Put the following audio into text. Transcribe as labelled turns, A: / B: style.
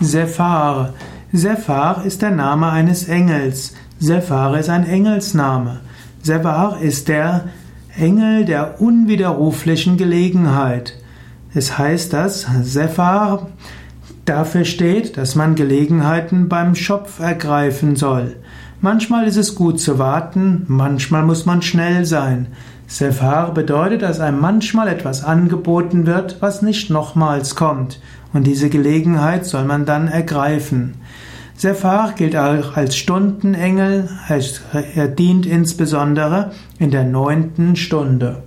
A: Sephar. Sephar ist der Name eines Engels. Sephar ist ein Engelsname. Sephar ist der Engel der unwiderruflichen Gelegenheit. Es heißt, dass Sephar dafür steht, dass man Gelegenheiten beim Schopf ergreifen soll. Manchmal ist es gut zu warten, manchmal muss man schnell sein. Sephar bedeutet, dass einem manchmal etwas angeboten wird, was nicht nochmals kommt. Und diese Gelegenheit soll man dann ergreifen. Sephar gilt auch als Stundenengel. Er dient insbesondere in der neunten Stunde.